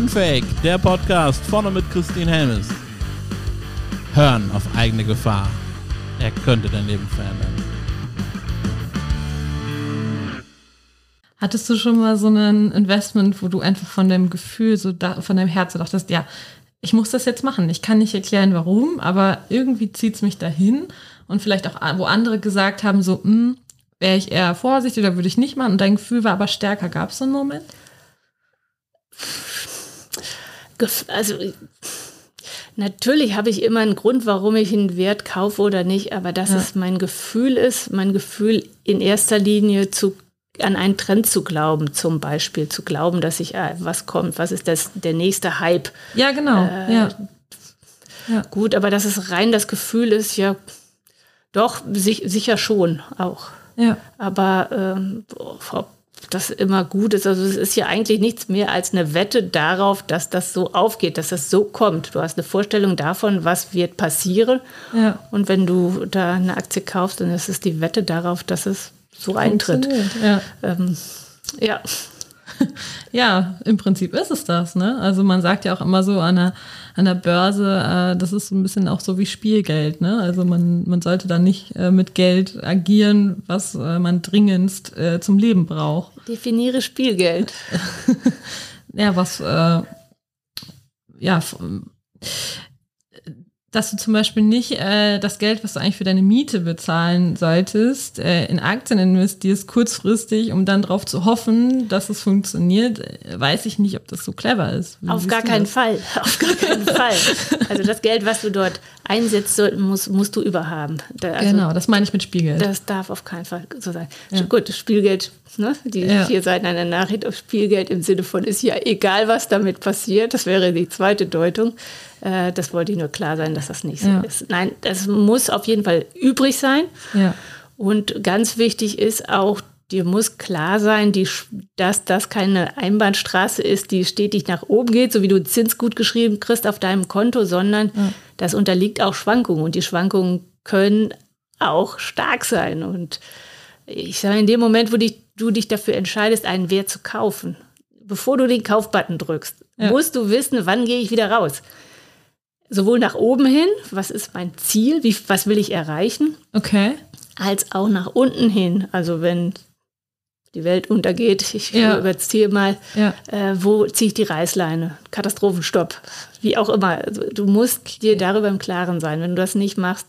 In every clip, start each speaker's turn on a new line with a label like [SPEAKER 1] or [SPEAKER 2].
[SPEAKER 1] Unfake, der Podcast vorne mit Christine Helmes. Hören auf eigene Gefahr. Er könnte dein Leben verändern.
[SPEAKER 2] Hattest du schon mal so ein Investment, wo du einfach von deinem Gefühl, so da, von deinem Herzen dachtest, ja, ich muss das jetzt machen. Ich kann nicht erklären, warum, aber irgendwie zieht es mich dahin. Und vielleicht auch, wo andere gesagt haben, so, hm, wäre ich eher vorsichtig oder würde ich nicht machen. Und dein Gefühl war aber stärker. Gab es so einen Moment?
[SPEAKER 3] Also natürlich habe ich immer einen Grund, warum ich einen Wert kaufe oder nicht, aber dass ja. es mein Gefühl ist, mein Gefühl in erster Linie zu an einen Trend zu glauben, zum Beispiel zu glauben, dass ich äh, was kommt, was ist das der nächste Hype?
[SPEAKER 2] Ja, genau. Äh, ja.
[SPEAKER 3] ja. Gut, aber dass es rein das Gefühl ist, ja, doch sich, sicher schon auch.
[SPEAKER 2] Ja.
[SPEAKER 3] Aber ähm, ob das immer gut ist, also es ist ja eigentlich nichts mehr als eine Wette darauf, dass das so aufgeht, dass das so kommt. Du hast eine Vorstellung davon, was wird passieren.
[SPEAKER 2] Ja.
[SPEAKER 3] Und wenn du da eine Aktie kaufst, dann ist es die Wette darauf, dass es so eintritt.
[SPEAKER 2] Ja.
[SPEAKER 3] Ähm, ja.
[SPEAKER 2] Ja, im Prinzip ist es das. Ne? Also man sagt ja auch immer so an der, an der Börse, äh, das ist so ein bisschen auch so wie Spielgeld. Ne? Also man, man sollte da nicht äh, mit Geld agieren, was äh, man dringendst äh, zum Leben braucht.
[SPEAKER 3] Definiere Spielgeld.
[SPEAKER 2] ja, was äh, ja dass du zum Beispiel nicht äh, das Geld, was du eigentlich für deine Miete bezahlen solltest, äh, in Aktien investierst, kurzfristig, um dann darauf zu hoffen, dass es funktioniert, äh, weiß ich nicht, ob das so clever ist.
[SPEAKER 3] Wie Auf gar keinen das? Fall. Auf gar keinen Fall. Also das Geld, was du dort einsetzt, musst, musst du überhaben.
[SPEAKER 2] Da, also, genau, das meine ich mit Spielgeld.
[SPEAKER 3] Das darf auf keinen Fall so sein. Ja. Gut, Spielgeld, ne? die ja. vier Seiten einer Nachricht auf Spielgeld im Sinne von ist ja egal, was damit passiert. Das wäre die zweite Deutung. Äh, das wollte ich nur klar sein, dass das nicht so ja. ist. Nein, das muss auf jeden Fall übrig sein.
[SPEAKER 2] Ja.
[SPEAKER 3] Und ganz wichtig ist auch, dir muss klar sein, die, dass das keine Einbahnstraße ist, die stetig nach oben geht, so wie du Zins gut geschrieben kriegst auf deinem Konto, sondern das unterliegt auch Schwankungen. Und die Schwankungen können auch stark sein. Und ich sage, in dem Moment, wo dich, du dich dafür entscheidest, einen Wert zu kaufen, bevor du den Kaufbutton drückst, ja. musst du wissen, wann gehe ich wieder raus sowohl nach oben hin, was ist mein Ziel, wie, was will ich erreichen,
[SPEAKER 2] okay.
[SPEAKER 3] als auch nach unten hin. Also wenn die Welt untergeht, ich ja. überziehe mal,
[SPEAKER 2] ja.
[SPEAKER 3] äh, wo ziehe ich die Reißleine? Katastrophenstopp, wie auch immer. Also, du musst dir darüber im Klaren sein. Wenn du das nicht machst,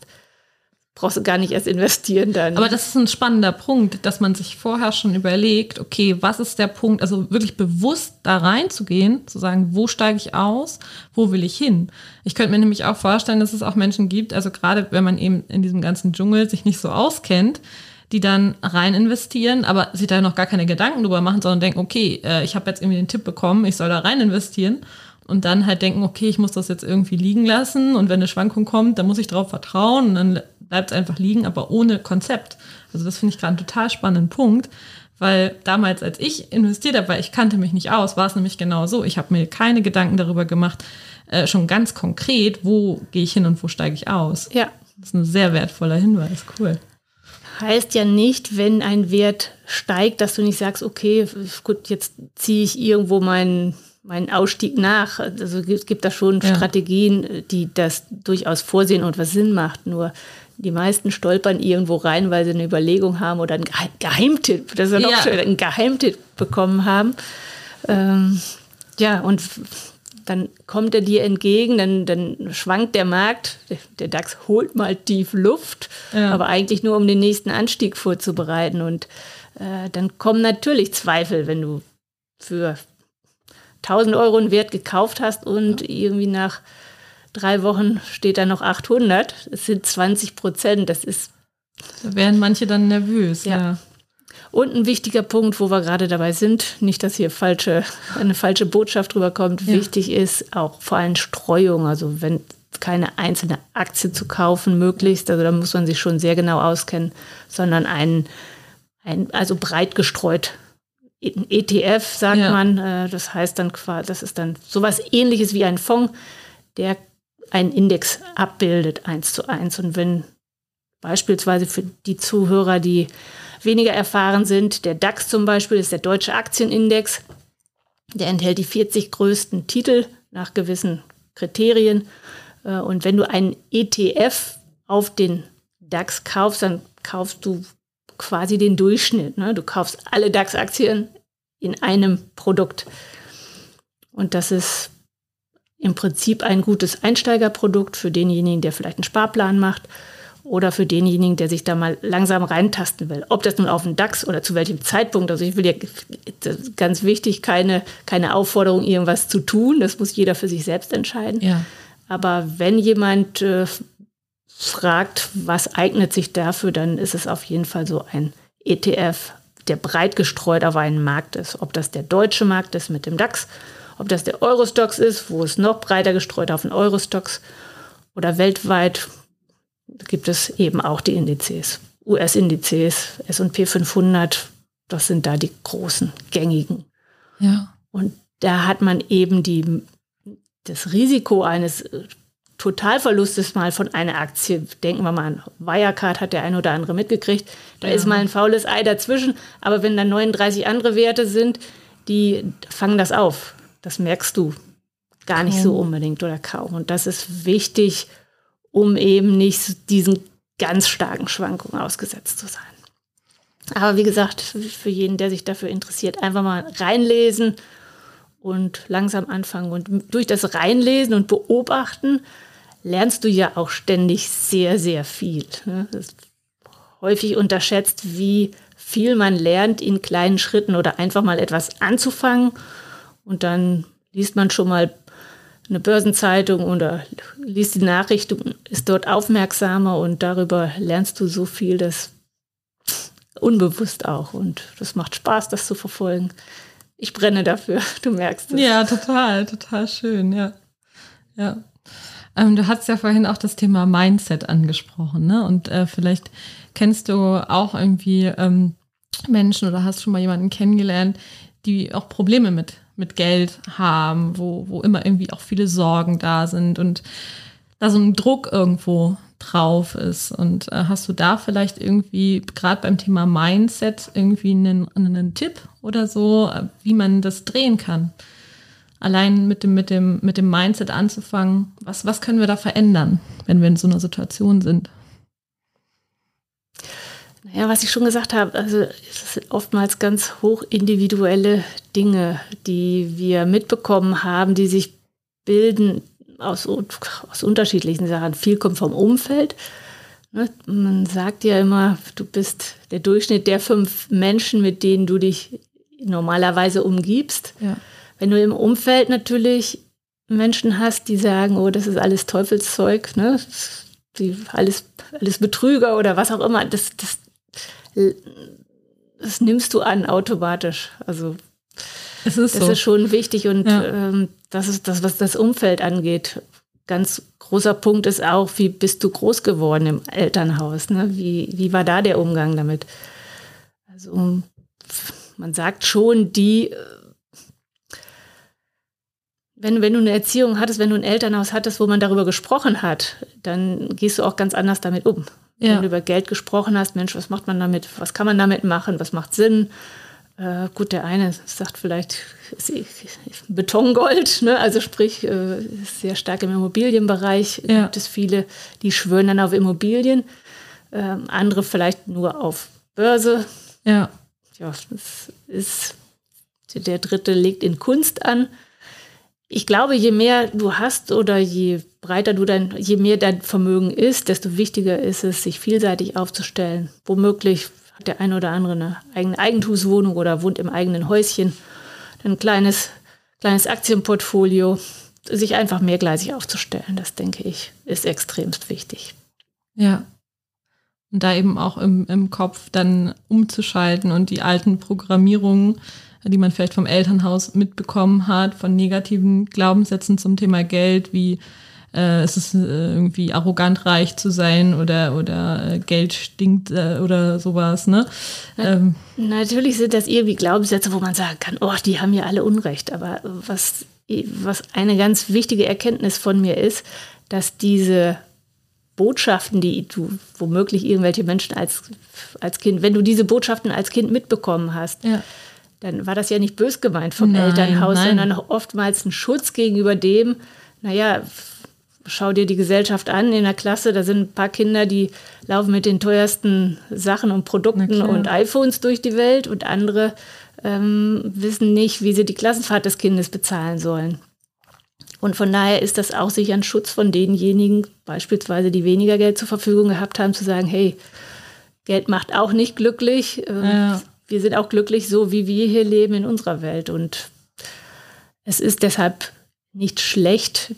[SPEAKER 3] brauchst du gar nicht erst investieren dann.
[SPEAKER 2] Aber das ist ein spannender Punkt, dass man sich vorher schon überlegt, okay, was ist der Punkt, also wirklich bewusst da reinzugehen, zu sagen, wo steige ich aus, wo will ich hin? Ich könnte mir nämlich auch vorstellen, dass es auch Menschen gibt, also gerade wenn man eben in diesem ganzen Dschungel sich nicht so auskennt, die dann rein investieren, aber sich da noch gar keine Gedanken drüber machen, sondern denken, okay, äh, ich habe jetzt irgendwie den Tipp bekommen, ich soll da rein investieren und dann halt denken, okay, ich muss das jetzt irgendwie liegen lassen und wenn eine Schwankung kommt, dann muss ich darauf vertrauen und dann bleibt es einfach liegen, aber ohne Konzept. Also das finde ich gerade einen total spannenden Punkt, weil damals, als ich investiert habe, weil ich kannte mich nicht aus, war es nämlich genau so. Ich habe mir keine Gedanken darüber gemacht, äh, schon ganz konkret, wo gehe ich hin und wo steige ich aus.
[SPEAKER 3] Ja.
[SPEAKER 2] Das ist ein sehr wertvoller Hinweis, cool.
[SPEAKER 3] Heißt ja nicht, wenn ein Wert steigt, dass du nicht sagst, okay, gut, jetzt ziehe ich irgendwo meinen meinen Ausstieg nach. Also es gibt da schon ja. Strategien, die das durchaus vorsehen und was Sinn macht. Nur die meisten stolpern irgendwo rein, weil sie eine Überlegung haben oder einen Geheimtipp, das ist ja noch ja. schön, einen Geheimtipp bekommen haben. Ähm, ja, und dann kommt er dir entgegen, dann, dann schwankt der Markt, der, DAX holt mal tief Luft, ja. aber eigentlich nur, um den nächsten Anstieg vorzubereiten. Und äh, dann kommen natürlich Zweifel, wenn du für 1000 Euro einen Wert gekauft hast und ja. irgendwie nach drei Wochen steht da noch 800. Es sind 20 Prozent. Das ist.
[SPEAKER 2] Da wären manche dann nervös. Ja. ja.
[SPEAKER 3] Und ein wichtiger Punkt, wo wir gerade dabei sind, nicht, dass hier falsche, eine falsche Botschaft rüberkommt, ja. wichtig ist auch vor allem Streuung. Also wenn keine einzelne Aktie zu kaufen möglichst, also da muss man sich schon sehr genau auskennen, sondern ein, ein also breit gestreut ETF, sagt ja. man. Äh, das heißt dann quasi, das ist dann sowas ähnliches wie ein Fonds, der einen Index abbildet, eins zu eins. Und wenn beispielsweise für die Zuhörer, die weniger erfahren sind, der DAX zum Beispiel ist der deutsche Aktienindex, Der enthält die 40 größten Titel nach gewissen Kriterien. Äh, und wenn du einen ETF auf den DAX kaufst, dann kaufst du quasi den Durchschnitt. Ne? Du kaufst alle DAX-Aktien in einem Produkt. Und das ist im Prinzip ein gutes Einsteigerprodukt für denjenigen, der vielleicht einen Sparplan macht oder für denjenigen, der sich da mal langsam reintasten will. Ob das nun auf den DAX oder zu welchem Zeitpunkt, also ich will ja ganz wichtig, keine, keine Aufforderung, irgendwas zu tun, das muss jeder für sich selbst entscheiden.
[SPEAKER 2] Ja.
[SPEAKER 3] Aber wenn jemand äh, fragt, was eignet sich dafür, dann ist es auf jeden Fall so ein ETF, der breit gestreut auf einen Markt ist. Ob das der deutsche Markt ist mit dem DAX ob das der Eurostox ist, wo es noch breiter gestreut auf den Eurostox oder weltweit gibt es eben auch die Indizes. US-Indizes, S&P 500, das sind da die großen, gängigen.
[SPEAKER 2] Ja.
[SPEAKER 3] Und da hat man eben die, das Risiko eines Totalverlustes mal von einer Aktie, denken wir mal an Wirecard, hat der eine oder andere mitgekriegt, da ja. ist mal ein faules Ei dazwischen, aber wenn da 39 andere Werte sind, die fangen das auf. Das merkst du gar nicht so unbedingt oder kaum. Und das ist wichtig, um eben nicht diesen ganz starken Schwankungen ausgesetzt zu sein. Aber wie gesagt, für jeden, der sich dafür interessiert, einfach mal reinlesen und langsam anfangen. Und durch das Reinlesen und Beobachten lernst du ja auch ständig sehr, sehr viel. Ne? Das ist häufig unterschätzt, wie viel man lernt in kleinen Schritten oder einfach mal etwas anzufangen und dann liest man schon mal eine Börsenzeitung oder liest die Nachrichten, ist dort aufmerksamer und darüber lernst du so viel, das unbewusst auch. Und das macht Spaß, das zu verfolgen. Ich brenne dafür, du merkst es.
[SPEAKER 2] Ja, total, total schön, ja. Ja. Ähm, du hast ja vorhin auch das Thema Mindset angesprochen, ne? Und äh, vielleicht kennst du auch irgendwie ähm, Menschen oder hast schon mal jemanden kennengelernt, die auch Probleme mit mit Geld haben, wo, wo immer irgendwie auch viele Sorgen da sind und da so ein Druck irgendwo drauf ist. Und äh, hast du da vielleicht irgendwie, gerade beim Thema Mindset, irgendwie einen, einen Tipp oder so, wie man das drehen kann? Allein mit dem, mit dem, mit dem Mindset anzufangen, was, was können wir da verändern, wenn wir in so einer Situation sind?
[SPEAKER 3] Ja, was ich schon gesagt habe, also es sind oftmals ganz hoch individuelle Dinge, die wir mitbekommen haben, die sich bilden aus, aus unterschiedlichen Sachen. Viel kommt vom Umfeld. Ne? Man sagt ja immer, du bist der Durchschnitt der fünf Menschen, mit denen du dich normalerweise umgibst. Ja. Wenn du im Umfeld natürlich Menschen hast, die sagen, oh, das ist alles Teufelszeug, ne? Die, alles, alles Betrüger oder was auch immer, das, das das nimmst du an automatisch. Also es ist das so. ist schon wichtig und ja. ähm, das ist das, was das Umfeld angeht. Ganz großer Punkt ist auch, wie bist du groß geworden im Elternhaus? Ne? Wie, wie war da der Umgang damit? Also man sagt schon, die, wenn, wenn du eine Erziehung hattest, wenn du ein Elternhaus hattest, wo man darüber gesprochen hat, dann gehst du auch ganz anders damit um. Ja. Wenn du über Geld gesprochen hast, Mensch, was macht man damit? Was kann man damit machen? Was macht Sinn? Äh, gut, der eine sagt vielleicht Betongold, ne? also sprich, äh, sehr stark im Immobilienbereich. Ja. Gibt es viele, die schwören dann auf Immobilien, äh, andere vielleicht nur auf Börse.
[SPEAKER 2] Ja.
[SPEAKER 3] Ja, das ist, der dritte legt in Kunst an ich glaube, je mehr du hast oder je breiter du dein, je mehr dein Vermögen ist, desto wichtiger ist es, sich vielseitig aufzustellen. Womöglich hat der eine oder andere eine eigene Eigentumswohnung oder wohnt im eigenen Häuschen. Ein kleines, kleines Aktienportfolio. Sich einfach mehrgleisig aufzustellen, das denke ich, ist extremst wichtig.
[SPEAKER 2] Ja. Und da eben auch im, im Kopf dann umzuschalten und die alten Programmierungen die man vielleicht vom Elternhaus mitbekommen hat, von negativen Glaubenssätzen zum Thema Geld, wie äh, es ist äh, irgendwie arrogant reich zu sein oder, oder äh, Geld stinkt äh, oder sowas. Ne?
[SPEAKER 3] Ähm, Natürlich sind das irgendwie Glaubenssätze, wo man sagen kann, oh, die haben ja alle Unrecht. Aber was, was eine ganz wichtige Erkenntnis von mir ist, dass diese Botschaften, die du womöglich irgendwelche Menschen als, als Kind, wenn du diese Botschaften als Kind mitbekommen hast, ja dann war das ja nicht bös gemeint vom
[SPEAKER 2] Nein,
[SPEAKER 3] Elternhaus,
[SPEAKER 2] nein.
[SPEAKER 3] sondern oftmals ein Schutz gegenüber dem, naja, schau dir die Gesellschaft an in der Klasse, da sind ein paar Kinder, die laufen mit den teuersten Sachen und Produkten und iPhones durch die Welt und andere ähm, wissen nicht, wie sie die Klassenfahrt des Kindes bezahlen sollen. Und von daher ist das auch sicher ein Schutz von denjenigen, beispielsweise, die weniger Geld zur Verfügung gehabt haben, zu sagen, hey, Geld macht auch nicht glücklich. Ähm,
[SPEAKER 2] Ja.
[SPEAKER 3] Wir sind auch glücklich so, wie wir hier leben in unserer Welt. Und es ist deshalb nicht schlecht,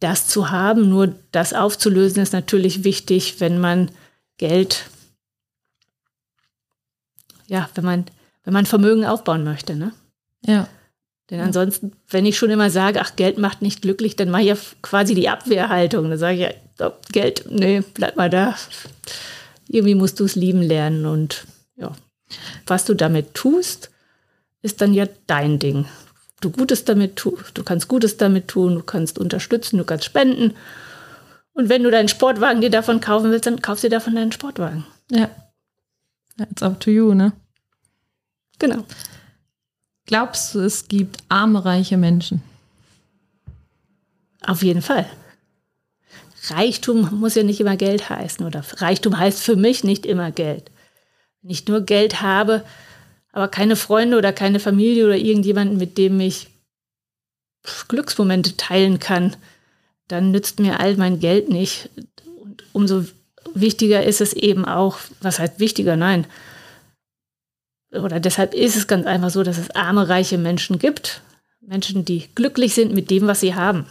[SPEAKER 3] das zu haben. Nur das aufzulösen ist natürlich wichtig, wenn man Geld, ja, wenn man, wenn man Vermögen aufbauen möchte. Ne?
[SPEAKER 2] Ja.
[SPEAKER 3] Denn ansonsten, wenn ich schon immer sage, ach, Geld macht nicht glücklich, dann mache ich ja quasi die Abwehrhaltung. Dann sage ich ja, oh, Geld, nee, bleib mal da. Irgendwie musst du es lieben lernen. Und ja, was du damit tust, ist dann ja dein Ding. Du Gutes damit tust, du kannst Gutes damit tun, du kannst unterstützen, du kannst spenden. Und wenn du deinen Sportwagen dir davon kaufen willst, dann kaufst du dir davon deinen Sportwagen.
[SPEAKER 2] Ja. Ja, It's up to you, ne?
[SPEAKER 3] Genau.
[SPEAKER 2] Glaubst du, es gibt arme, reiche Menschen?
[SPEAKER 3] Auf jeden Fall. Reichtum muss ja nicht immer Geld heißen oder Reichtum heißt für mich nicht immer Geld. Ich nur Geld habe, aber keine Freunde oder keine Familie oder irgendjemanden, mit dem ich Glücksmomente teilen kann, dann nützt mir all mein Geld nicht. Und umso wichtiger ist es eben auch, was heißt wichtiger? Nein. Oder deshalb ist es ganz einfach so, dass es arme, reiche Menschen gibt. Menschen, die glücklich sind mit dem, was sie haben.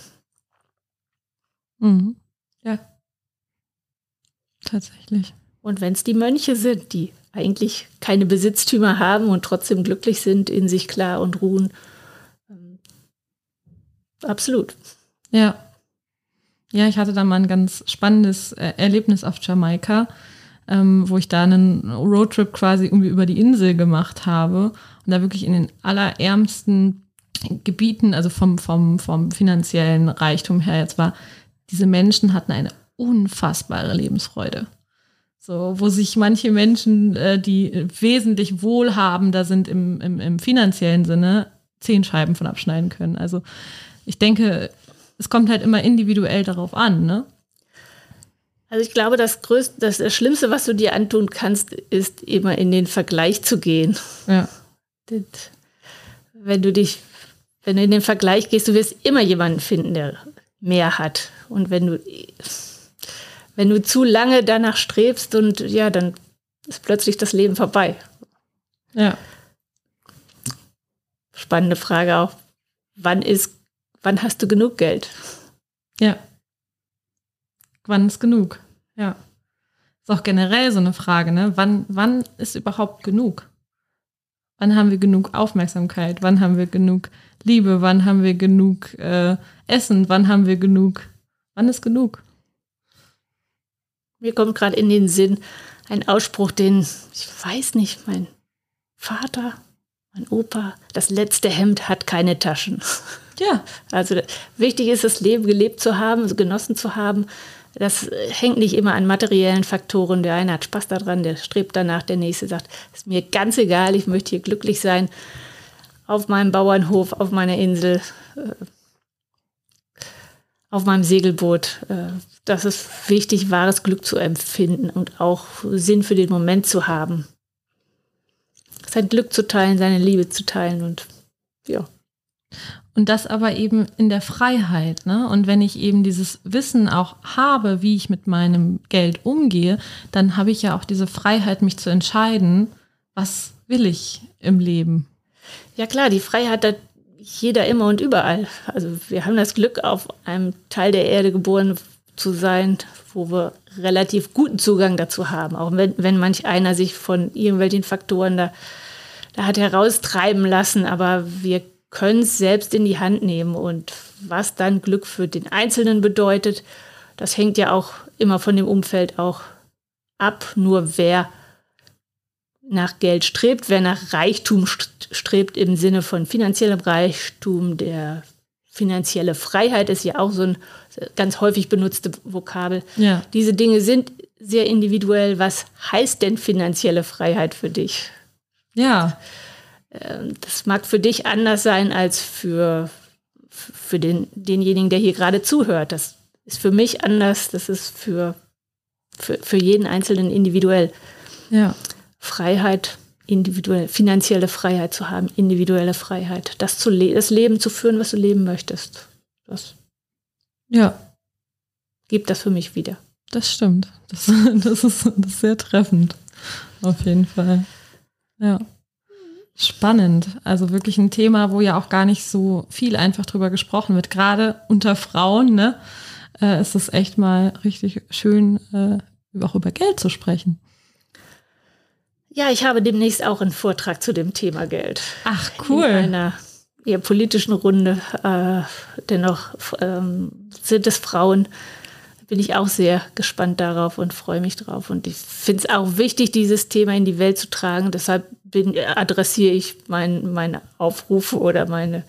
[SPEAKER 2] Mhm. Ja. Tatsächlich.
[SPEAKER 3] Und wenn es die Mönche sind, die eigentlich keine Besitztümer haben und trotzdem glücklich sind, in sich klar und ruhen, ähm, absolut.
[SPEAKER 2] Ja. Ja, ich hatte da mal ein ganz spannendes äh, Erlebnis auf Jamaika, ähm, wo ich da einen Roadtrip quasi irgendwie über die Insel gemacht habe und da wirklich in den allerärmsten Gebieten, also vom, vom, vom finanziellen Reichtum her jetzt war, diese Menschen hatten eine unfassbare Lebensfreude. So, wo sich manche Menschen, äh, die wesentlich wohlhabender sind im, im, im finanziellen Sinne, zehn Scheiben von abschneiden können. Also ich denke, es kommt halt immer individuell darauf an, ne?
[SPEAKER 3] Also ich glaube, das größte, das, das Schlimmste, was du dir antun kannst, ist immer in den Vergleich zu gehen.
[SPEAKER 2] Ja.
[SPEAKER 3] Das, wenn du dich, wenn du in den Vergleich gehst, du wirst immer jemanden finden, der mehr hat. Und wenn du, wenn du zu lange danach strebst und ja, dann ist plötzlich das Leben vorbei.
[SPEAKER 2] Ja.
[SPEAKER 3] Spannende Frage auch. Wann ist, wann hast du genug Geld?
[SPEAKER 2] Ja. Wann ist genug? Ja. Ist auch generell so eine Frage, ne? Wann, wann ist überhaupt genug? Wann haben wir genug Aufmerksamkeit? Wann haben wir genug Liebe? Wann haben wir genug äh, Essen? Wann haben wir genug? Wann ist genug?
[SPEAKER 3] Mir kommt gerade in den Sinn ein Ausspruch, den, ich weiß nicht, mein Vater, mein Opa, das letzte Hemd hat keine Taschen.
[SPEAKER 2] Ja.
[SPEAKER 3] Also wichtig ist, das Leben gelebt zu haben, genossen zu haben. Das hängt nicht immer an materiellen Faktoren. Der eine hat Spaß daran, der strebt danach, der nächste sagt, ist mir ganz egal, ich möchte hier glücklich sein, auf meinem Bauernhof, auf meiner Insel, äh, auf meinem Segelboot. Äh, Das ist wichtig, wahres Glück zu empfinden und auch Sinn für den Moment zu haben. Sein Glück zu teilen, seine Liebe zu teilen und ja.
[SPEAKER 2] Und das aber eben in der Freiheit. Ne? Und wenn ich eben dieses Wissen auch habe, wie ich mit meinem Geld umgehe, dann habe ich ja auch diese Freiheit, mich zu entscheiden, was will ich im Leben.
[SPEAKER 3] Ja klar, die Freiheit jeder immer und überall. Also wir haben das Glück, auf einem Teil der Erde geboren zu sein, wo wir relativ guten Zugang dazu haben. Auch wenn, wenn manch einer sich von irgendwelchen Faktoren da, da hat heraustreiben lassen, aber wir können es selbst in die Hand nehmen. Und was dann Glück für den Einzelnen bedeutet, das hängt ja auch immer von dem Umfeld auch ab. Nur wer nach Geld strebt, wer nach Reichtum strebt im Sinne von finanziellem Reichtum, der finanzielle Freiheit ist ja auch so ein ganz häufig benutzte Vokabel.
[SPEAKER 2] Ja.
[SPEAKER 3] Diese Dinge sind sehr individuell. Was heißt denn finanzielle Freiheit für dich?
[SPEAKER 2] Ja.
[SPEAKER 3] äh, das mag für dich anders sein als für, für den, denjenigen, der hier gerade zuhört. Das ist für mich anders, das ist für, für, für jeden Einzelnen individuell.
[SPEAKER 2] Ja.
[SPEAKER 3] Freiheit, individuelle, finanzielle Freiheit zu haben, individuelle Freiheit, das, zu le das Leben zu führen, was du leben möchtest. Das
[SPEAKER 2] Ja,
[SPEAKER 3] gibt das für mich wieder.
[SPEAKER 2] das stimmt. Das, das, ist, das ist sehr treffend. Auf jeden Fall. Ja. Spannend. Also wirklich ein Thema, wo ja auch gar nicht so viel einfach drüber gesprochen wird. Gerade unter Frauen, ne? Äh, ist es echt mal richtig schön, äh, auch über Geld zu sprechen.
[SPEAKER 3] Ja, ich habe demnächst auch einen Vortrag zu dem Thema Geld.
[SPEAKER 2] Ach,
[SPEAKER 3] In einer eher politischen Runde. Äh, dennoch ähm, sind es Frauen. Bin ich auch sehr gespannt darauf und freue mich drauf. Und ich finde es auch wichtig, dieses Thema in die Welt zu tragen. Deshalb bin, adressiere ich mein, meine Aufrufe oder meine,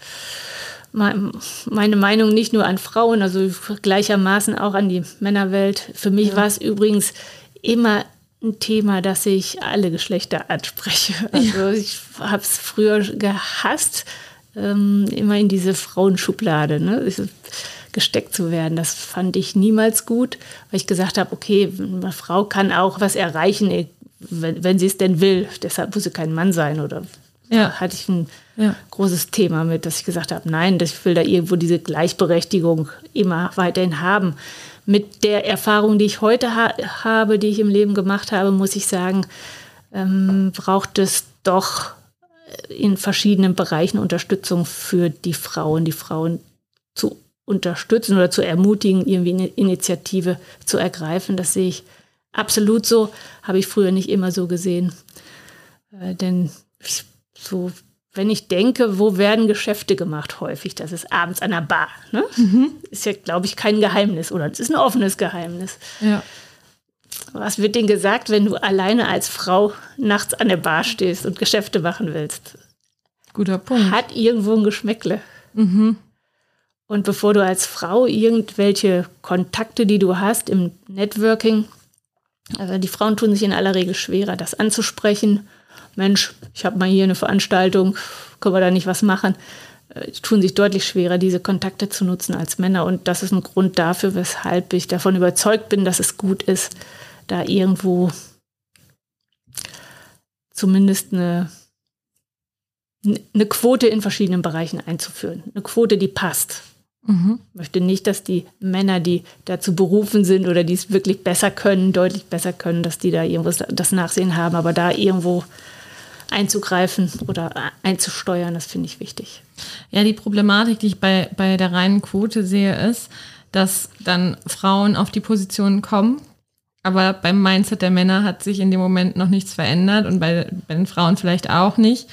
[SPEAKER 3] mein, meine Meinung nicht nur an Frauen, also gleichermaßen auch an die Männerwelt. Für mich war es übrigens immer ein Thema, das ich alle Geschlechter anspreche. Also ich habe es früher gehasst, ähm, immer in diese Frauenschublade ne, gesteckt zu werden. Das fand ich niemals gut, weil ich gesagt habe, okay, eine Frau kann auch was erreichen, eh, wenn, wenn sie es denn will. Deshalb muss sie kein Mann sein oder
[SPEAKER 2] Ja.
[SPEAKER 3] hatte ich ein
[SPEAKER 2] Ja.
[SPEAKER 3] großes Thema mit, dass ich gesagt habe, nein, ich will da irgendwo diese Gleichberechtigung immer weiterhin haben. Mit der Erfahrung, die ich heute ha habe, die ich im Leben gemacht habe, muss ich sagen, ähm, braucht es doch in verschiedenen Bereichen Unterstützung für die Frauen, die Frauen zu unterstützen oder zu ermutigen, irgendwie eine Initiative zu ergreifen. Das sehe ich absolut so, habe ich früher nicht immer so gesehen. Äh, denn so, wenn ich denke, wo werden Geschäfte gemacht häufig, das ist abends an der Bar. Ne? Ist ja, glaube ich, kein Geheimnis oder es ist ein offenes Geheimnis.
[SPEAKER 2] Ja.
[SPEAKER 3] Was wird denn gesagt, wenn du alleine als Frau nachts an der Bar stehst und Geschäfte machen willst?
[SPEAKER 2] Guter Punkt.
[SPEAKER 3] Hat irgendwo ein Geschmäckle. Und bevor du als Frau irgendwelche Kontakte, die du hast im Networking, also die Frauen tun sich in aller Regel schwerer, das anzusprechen. Mensch, ich habe mal hier eine Veranstaltung, können wir da nicht was machen? Äh, tun sich deutlich schwerer, diese Kontakte zu nutzen als Männer. Und das ist ein Grund dafür, weshalb ich davon überzeugt bin, dass es gut ist, da irgendwo zumindest eine, eine Quote in verschiedenen Bereichen einzuführen. Eine Quote, die passt.
[SPEAKER 2] Mhm.
[SPEAKER 3] Ich möchte nicht, dass die Männer, die dazu berufen sind oder die es wirklich besser können, deutlich besser können, dass die da irgendwo das Nachsehen haben, aber da irgendwo einzugreifen oder einzusteuern, das finde ich wichtig.
[SPEAKER 2] Ja, die Problematik, die ich bei, bei der reinen Quote sehe, ist, dass dann Frauen auf die Positionen kommen, aber beim Mindset der Männer hat sich in dem Moment noch nichts verändert und bei, bei den Frauen vielleicht auch nicht.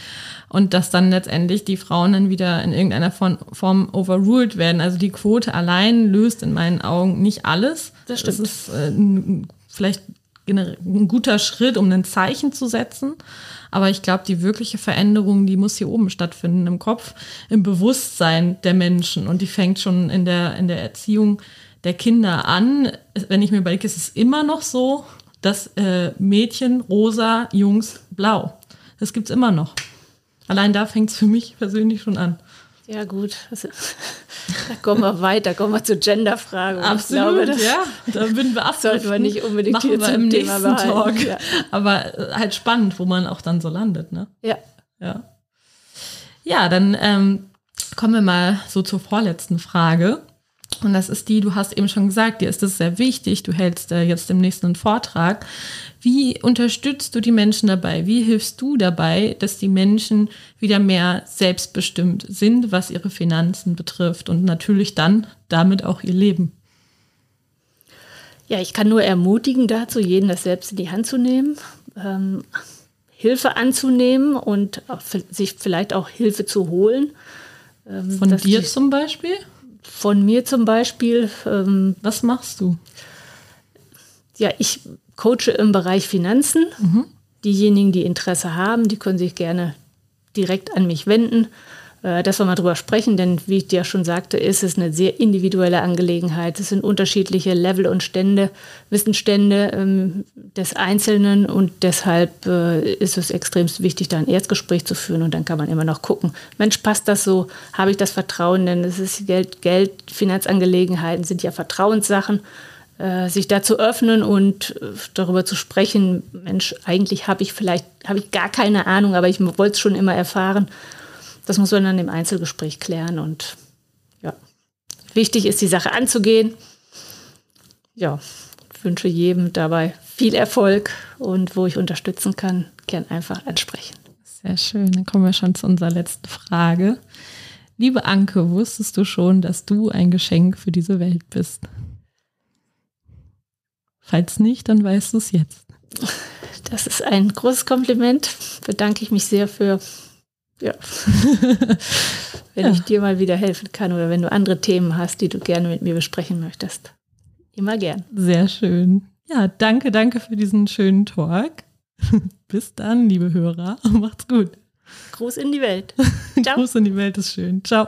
[SPEAKER 2] Und dass dann letztendlich die Frauen dann wieder in irgendeiner Form, overruled werden. Also die Quote allein löst in meinen Augen nicht alles.
[SPEAKER 3] Das stimmt.
[SPEAKER 2] Das ist äh, vielleicht ein guter Schritt, um ein Zeichen zu setzen. Aber ich glaube, die wirkliche Veränderung, die muss hier oben stattfinden, im Kopf, im Bewusstsein der Menschen. Und die fängt schon in der, in der Erziehung der Kinder an. Wenn ich mir überlege, ist es immer noch so, dass äh, Mädchen rosa, Jungs blau. Das gibt's immer noch. Allein da fängt es für mich persönlich schon an.
[SPEAKER 3] Ja, gut. Also, da kommen wir weiter, kommen wir zur Genderfrage. Ich glaube,
[SPEAKER 2] ja. Da würden wir
[SPEAKER 3] sollten wir nicht unbedingt
[SPEAKER 2] Machen
[SPEAKER 3] hier
[SPEAKER 2] wir
[SPEAKER 3] zum
[SPEAKER 2] im
[SPEAKER 3] Thema
[SPEAKER 2] nächsten
[SPEAKER 3] behalten.
[SPEAKER 2] Talk.
[SPEAKER 3] Ja.
[SPEAKER 2] Aber äh, halt spannend, wo man auch dann so landet, ne?
[SPEAKER 3] ja.
[SPEAKER 2] Ja. Ja, dann ähm, kommen wir mal so zur vorletzten Frage. Und das ist die, du hast eben schon gesagt, dir ist das sehr wichtig, du hältst äh, jetzt im nächsten einen Vortrag. Wie unterstützt du die Menschen dabei? Wie hilfst du dabei, dass die Menschen wieder mehr selbstbestimmt sind, was ihre Finanzen betrifft und natürlich dann damit auch ihr Leben?
[SPEAKER 3] Ja, ich kann nur ermutigen dazu, jeden das selbst in die Hand zu nehmen, ähm, Hilfe anzunehmen und sich vielleicht auch Hilfe zu holen. Ähm,
[SPEAKER 2] Von dir zum Beispiel?
[SPEAKER 3] Von mir zum Beispiel. Ähm,
[SPEAKER 2] Was machst du?
[SPEAKER 3] ja, ich coache im Bereich Finanzen. Diejenigen, die Interesse haben, die können sich gerne direkt an mich wenden. Äh, dass wir mal drüber sprechen, denn wie ich dir schon sagte, ist es eine sehr individuelle Angelegenheit. Es sind unterschiedliche Level und Stände, Wissensstände ähm, des Einzelnen und deshalb äh, ist es extrem wichtig, da ein Erstgespräch zu führen und dann kann man immer noch gucken, Mensch, passt das so? Habe ich das Vertrauen? Denn es ist Geld, Geld, Finanzangelegenheiten sind ja Vertrauenssachen äh, sich da zu öffnen und äh, darüber zu sprechen, Mensch, eigentlich habe ich vielleicht, habe ich gar keine Ahnung, aber ich wollte es schon immer erfahren. Das muss man dann im Einzelgespräch klären und ja, wichtig ist, die Sache anzugehen. Ja, ich wünsche jedem dabei viel Erfolg und wo ich unterstützen kann, gern einfach ansprechen.
[SPEAKER 2] Sehr schön. Dann kommen wir schon zu unserer letzten Frage. Liebe Anke, wusstest du schon, dass du ein Geschenk für diese Welt bist? Falls nicht, dann weißt du es jetzt.
[SPEAKER 3] Das ist ein großes Kompliment. Bedanke ich mich sehr für. Ja. wenn ja. ich dir mal wieder helfen kann oder wenn du andere Themen hast, die du gerne mit mir besprechen möchtest. Immer gern.
[SPEAKER 2] Sehr schön. Ja, danke, danke für diesen schönen Talk. Bis dann, liebe Hörer. Macht's gut.
[SPEAKER 3] Gruß in die Welt.
[SPEAKER 2] Ciao. Gruß in die Welt ist schön. Ciao.